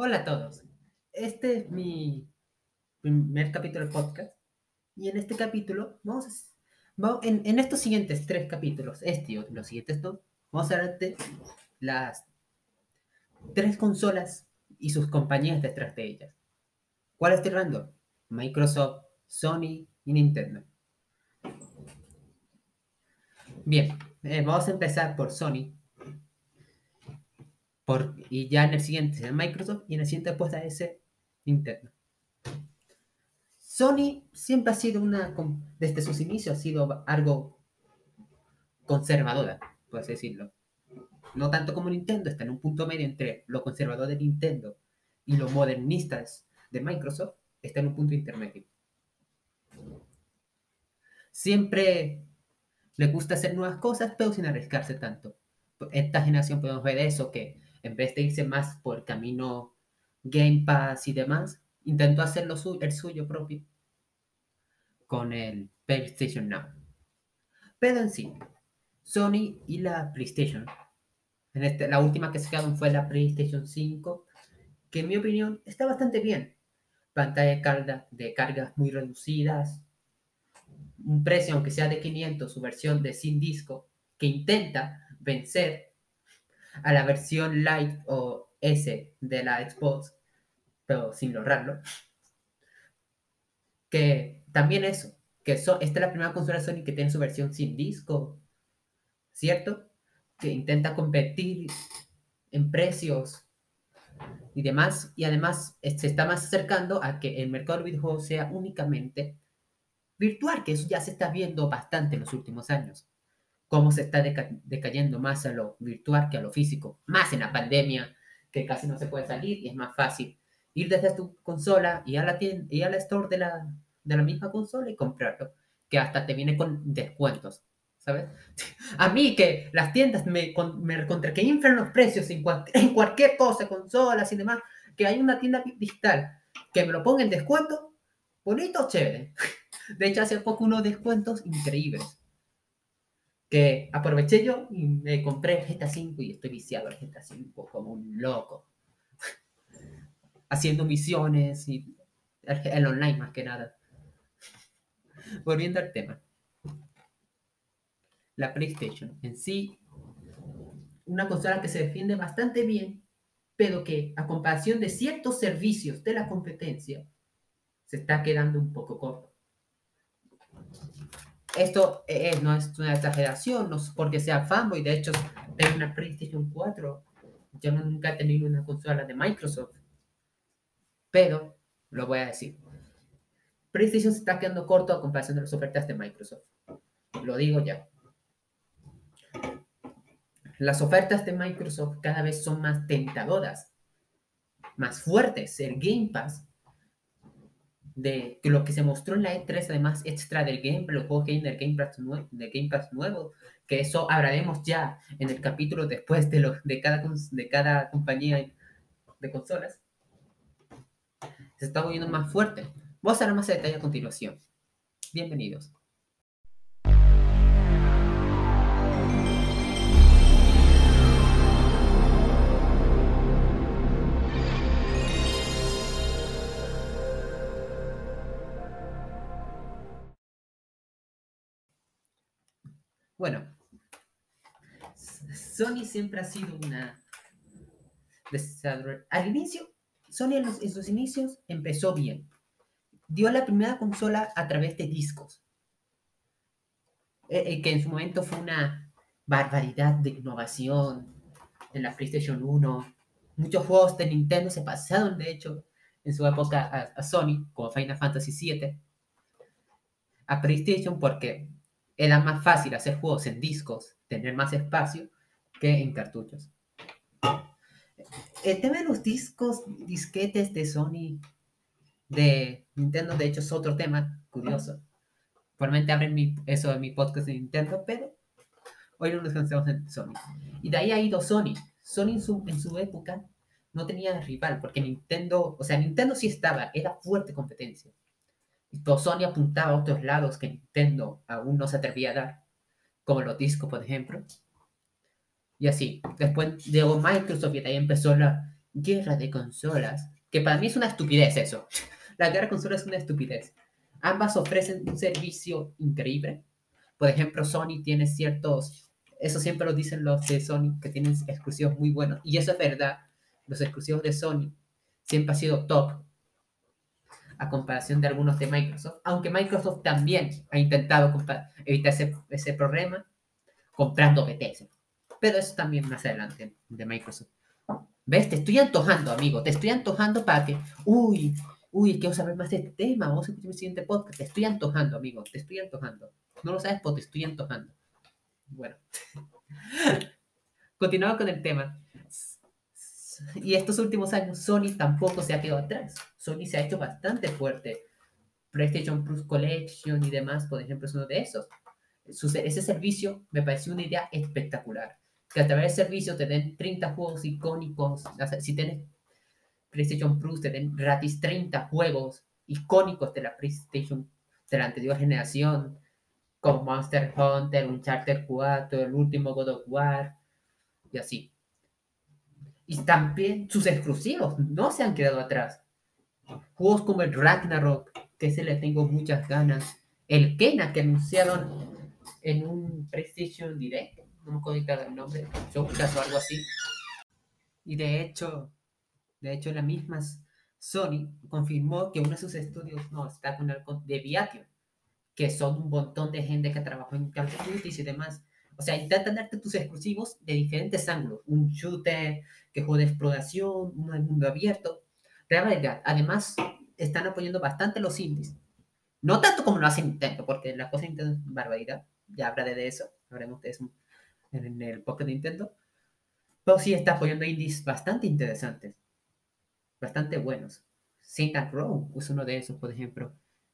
Hola a todos. Este es mi primer capítulo del podcast. Y en este capítulo, vamos, a, vamos en, estos siguientes tres capítulos, este y los siguientes dos, vamos a hablar de las tres consolas y sus compañías detrás de ellas. ¿Cuál estoy hablando? Microsoft, Sony y Nintendo. Bien, eh, vamos a empezar por Sony, por, y ya en el siguiente será Microsoft y en el siguiente después a ese Nintendo. Sony siempre ha sido una, desde sus inicios ha sido algo conservadora, por así decirlo. No tanto como Nintendo, está en un punto medio entre lo conservador de Nintendo y lo modernistas de Microsoft, está en un punto intermedio. Siempre le gusta hacer nuevas cosas, pero sin arriesgarse tanto. Esta generación podemos ver eso, que en vez de irse más por camino Game Pass y demás, intentó hacer lo el suyo propio con el PlayStation Now. Pero en sí, Sony y la PlayStation, en este, la última que se quedaron fue la PlayStation 5, que en mi opinión está bastante bien. Pantalla de carga, de cargas muy reducidas, un precio, aunque sea de 500, su versión de sin disco, que intenta vencer a la versión Lite o S de la Xbox, pero sin lograrlo. Que también eso, que esta es la primera consola Sony que tiene su versión sin disco, ¿cierto? Que intenta competir en precios y demás, y además se está más acercando a que el mercado de videojuegos sea únicamente virtual, que eso ya se está viendo bastante en los últimos años cómo se está decayendo más a lo virtual que a lo físico, más en la pandemia, que casi no se puede salir y es más fácil ir desde tu consola y a la tienda, y a la store de la, de la misma consola y comprarlo, que hasta te viene con descuentos, ¿sabes? A mí que las tiendas me, me contra que inflan los precios en, en cualquier cosa, consolas y demás, que hay una tienda digital que me lo ponga en descuento, bonito, chévere. De hecho, hace poco unos descuentos increíbles que aproveché yo y me compré el GTA 5 y estoy viciado al GTA 5 como un loco. Haciendo misiones y el online más que nada. Volviendo al tema. La PlayStation en sí, una consola que se defiende bastante bien, pero que a comparación de ciertos servicios de la competencia, se está quedando un poco corto. Esto eh, no es una exageración, no es porque sea fanboy, de hecho, tengo una PlayStation 4. Yo nunca he tenido una consola de Microsoft. Pero, lo voy a decir. PlayStation se está quedando corto a comparación de las ofertas de Microsoft. Lo digo ya. Las ofertas de Microsoft cada vez son más tentadoras, más fuertes. El Game Pass de lo que se mostró en la E3, además extra del gameplay, los juegos game del Game Pass, nuevo, del Game Pass nuevo, que eso hablaremos ya en el capítulo después de, los, de, cada, de cada compañía de consolas, se está volviendo más fuerte. Vamos a hablar más de detalle a continuación. Bienvenidos. Bueno, Sony siempre ha sido una... Al inicio, Sony en, sus inicios empezó bien. Dio la primera consola a través de discos, eh, eh, que en su momento fue una barbaridad de innovación en la PlayStation 1. Muchos juegos de Nintendo se pasaron, de hecho, en su época a, a Sony, como Final Fantasy VII, a PlayStation porque era más fácil hacer juegos en discos, tener más espacio, que en cartuchos. El tema de los discos, disquetes de Sony, de Nintendo, de hecho es otro tema curioso. Probablemente abren eso de mi podcast de Nintendo, pero hoy no nos concentramos en Sony. Y de ahí ha ido Sony. Sony en su, en su época no tenía rival, porque Nintendo, o sea, Nintendo sí estaba, era fuerte competencia. Sony apuntaba a otros lados que Nintendo aún no se atrevía a dar, como los discos, por ejemplo. Y así, después llegó Microsoft y ahí empezó la guerra de consolas, que para mí es una estupidez eso. La guerra de consolas es una estupidez. Ambas ofrecen un servicio increíble. Por ejemplo, Sony tiene ciertos, eso siempre lo dicen los de Sony, que tienen exclusivos muy buenos. Y eso es verdad. Los exclusivos de Sony siempre han sido top a comparación de algunos de Microsoft, aunque Microsoft también ha intentado evitar ese, problema comprando BTS. Pero eso también más adelante de Microsoft. ¿Ves? Te estoy antojando, amigo. Te estoy antojando para que, uy, uy, quiero saber más de este tema. Vamos a escuchar mi siguiente podcast. Te estoy antojando, amigo. Te estoy antojando. No lo sabes, pero te estoy antojando. Bueno. Continuamos con el tema. Y estos últimos años, Sony tampoco se ha quedado atrás. Sony se ha hecho bastante fuerte. PlayStation Plus Collection y demás, por ejemplo, es uno de esos. ese servicio me pareció una idea espectacular. Que a través del servicio te den 30 juegos icónicos. si tienes PlayStation Plus, te den gratis 30 juegos icónicos de la PlayStation de la anterior generación, como Monster Hunter, Uncharted 4, el último God of War, y así. Y también sus exclusivos no se han quedado atrás. Juegos como el Ragnarok, que se le tengo muchas ganas. El Kena, que anunciaron en un PlayStation Direct, no me acuerdo el nombre, Showcase o algo así. Y de hecho, de hecho, la misma Sony confirmó que uno de sus estudios no está con el de Viatio, que son un montón de gente que trabajó en Call of Duty y demás. O sea, intentan darte tus exclusivos de diferentes ángulos. Un shooter que juega de exploración, uno de mundo abierto. Además, están apoyando bastante los indies. No tanto como lo hace Nintendo, porque la cosa de Nintendo es barbaridad. Ya hablaré de eso. Hablaremos de eso en el podcast Nintendo. Pero sí está apoyando indies bastante interesantes. Bastante buenos. Saint Row es uno de esos, por ejemplo,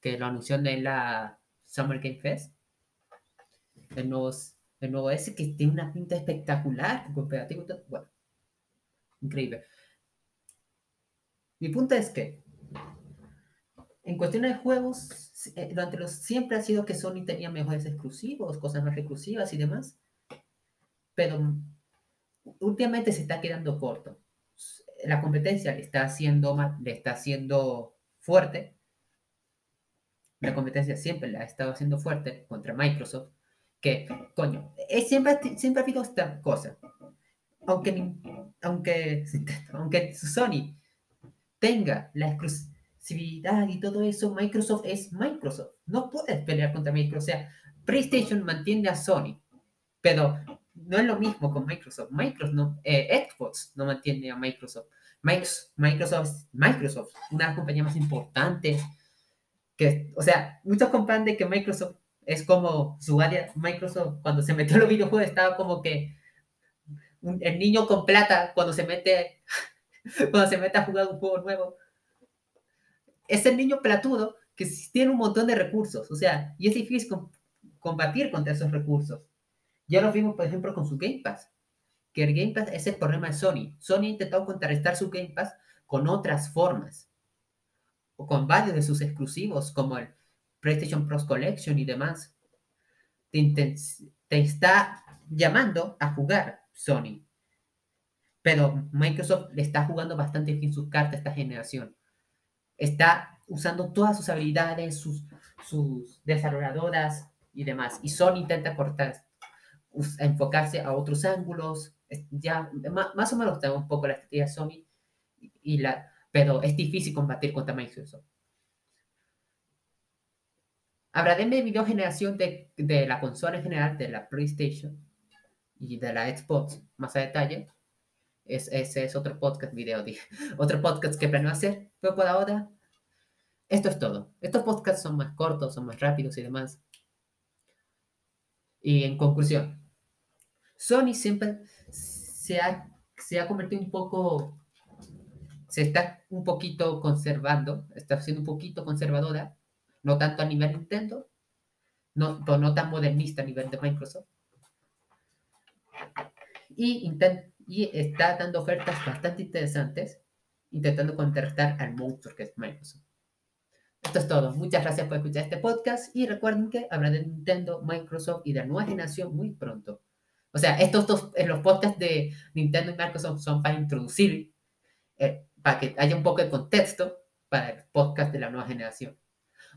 que lo anunció en la Summer Game Fest. Nuevo, el nuevo ese que tiene una pinta espectacular, cooperativo. Bueno, increíble. Mi punto es que, en cuestiones de juegos, eh, durante los siempre ha sido que Sony tenía mejores exclusivos, cosas más exclusivas y demás, pero últimamente se está quedando corto. La competencia le está haciendo, le está haciendo fuerte. La competencia siempre la ha estado haciendo fuerte contra Microsoft. Que, coño, es, siempre, siempre ha habido esta cosa. Aunque, aunque, aunque Sony tenga la exclusividad y todo eso, Microsoft es Microsoft. No puedes pelear contra Microsoft. O sea, PlayStation mantiene a Sony, pero no es lo mismo con Microsoft. Microsoft no, eh, Xbox no mantiene a Microsoft. Microsoft, Microsoft, una compañía más importante. Que, o sea, muchos comprenden que Microsoft es como su área. Microsoft, cuando se metió en los videojuegos, estaba como que el niño con plata cuando se mete cuando se mete a jugar un juego nuevo. Es el niño platudo que tiene un montón de recursos, o sea, y es difícil combatir contra esos recursos. Ya lo vimos, por ejemplo, con su Game Pass, que el Game Pass es el problema de Sony. Sony ha intentado contrarrestar su Game Pass con otras formas, o con varios de sus exclusivos, como el PlayStation Plus Collection y demás. te está llamando a jugar Sony. Pero Microsoft le está jugando bastante bien sus cartas a esta generación. Está usando todas sus habilidades, sus, sus desarrolladoras y demás. Y Sony intenta cortar, enfocarse a otros ángulos. Ya más, o menos está un poco la estrategia Sony, y la, pero es difícil combatir contra Microsoft. Hablaré de video generación de, de la consola en general, de la PlayStation y de la Xbox más a detalle ese es otro podcast video, dije. Otro podcast que planeo hacer. Pero por ahora, esto es todo. Estos podcasts son más cortos, son más rápidos y demás. Y en conclusión, Sony siempre se ha, se ha convertido un poco, se está un poquito conservando, está siendo un poquito conservadora, no tanto a nivel Nintendo, no, no tan modernista a nivel de Microsoft. Y y está dando ofertas bastante interesantes intentando contrarrestar al monstruo que es Microsoft. Esto es todo. Muchas gracias por escuchar este podcast y recuerden que habrá de Nintendo, Microsoft y de la nueva generación muy pronto. O sea, estos dos, en los podcasts de Nintendo y Microsoft son para introducir eh, para que haya un poco de contexto para el podcast de la nueva generación.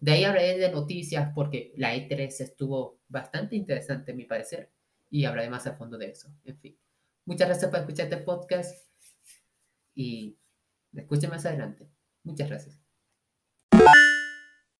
De ahí hablaré de noticias porque la E3 estuvo bastante interesante, a mi parecer, y hablaré más a fondo de eso. En fin, muchas gracias por escuchar este podcast y escuchen más adelante. Muchas gracias.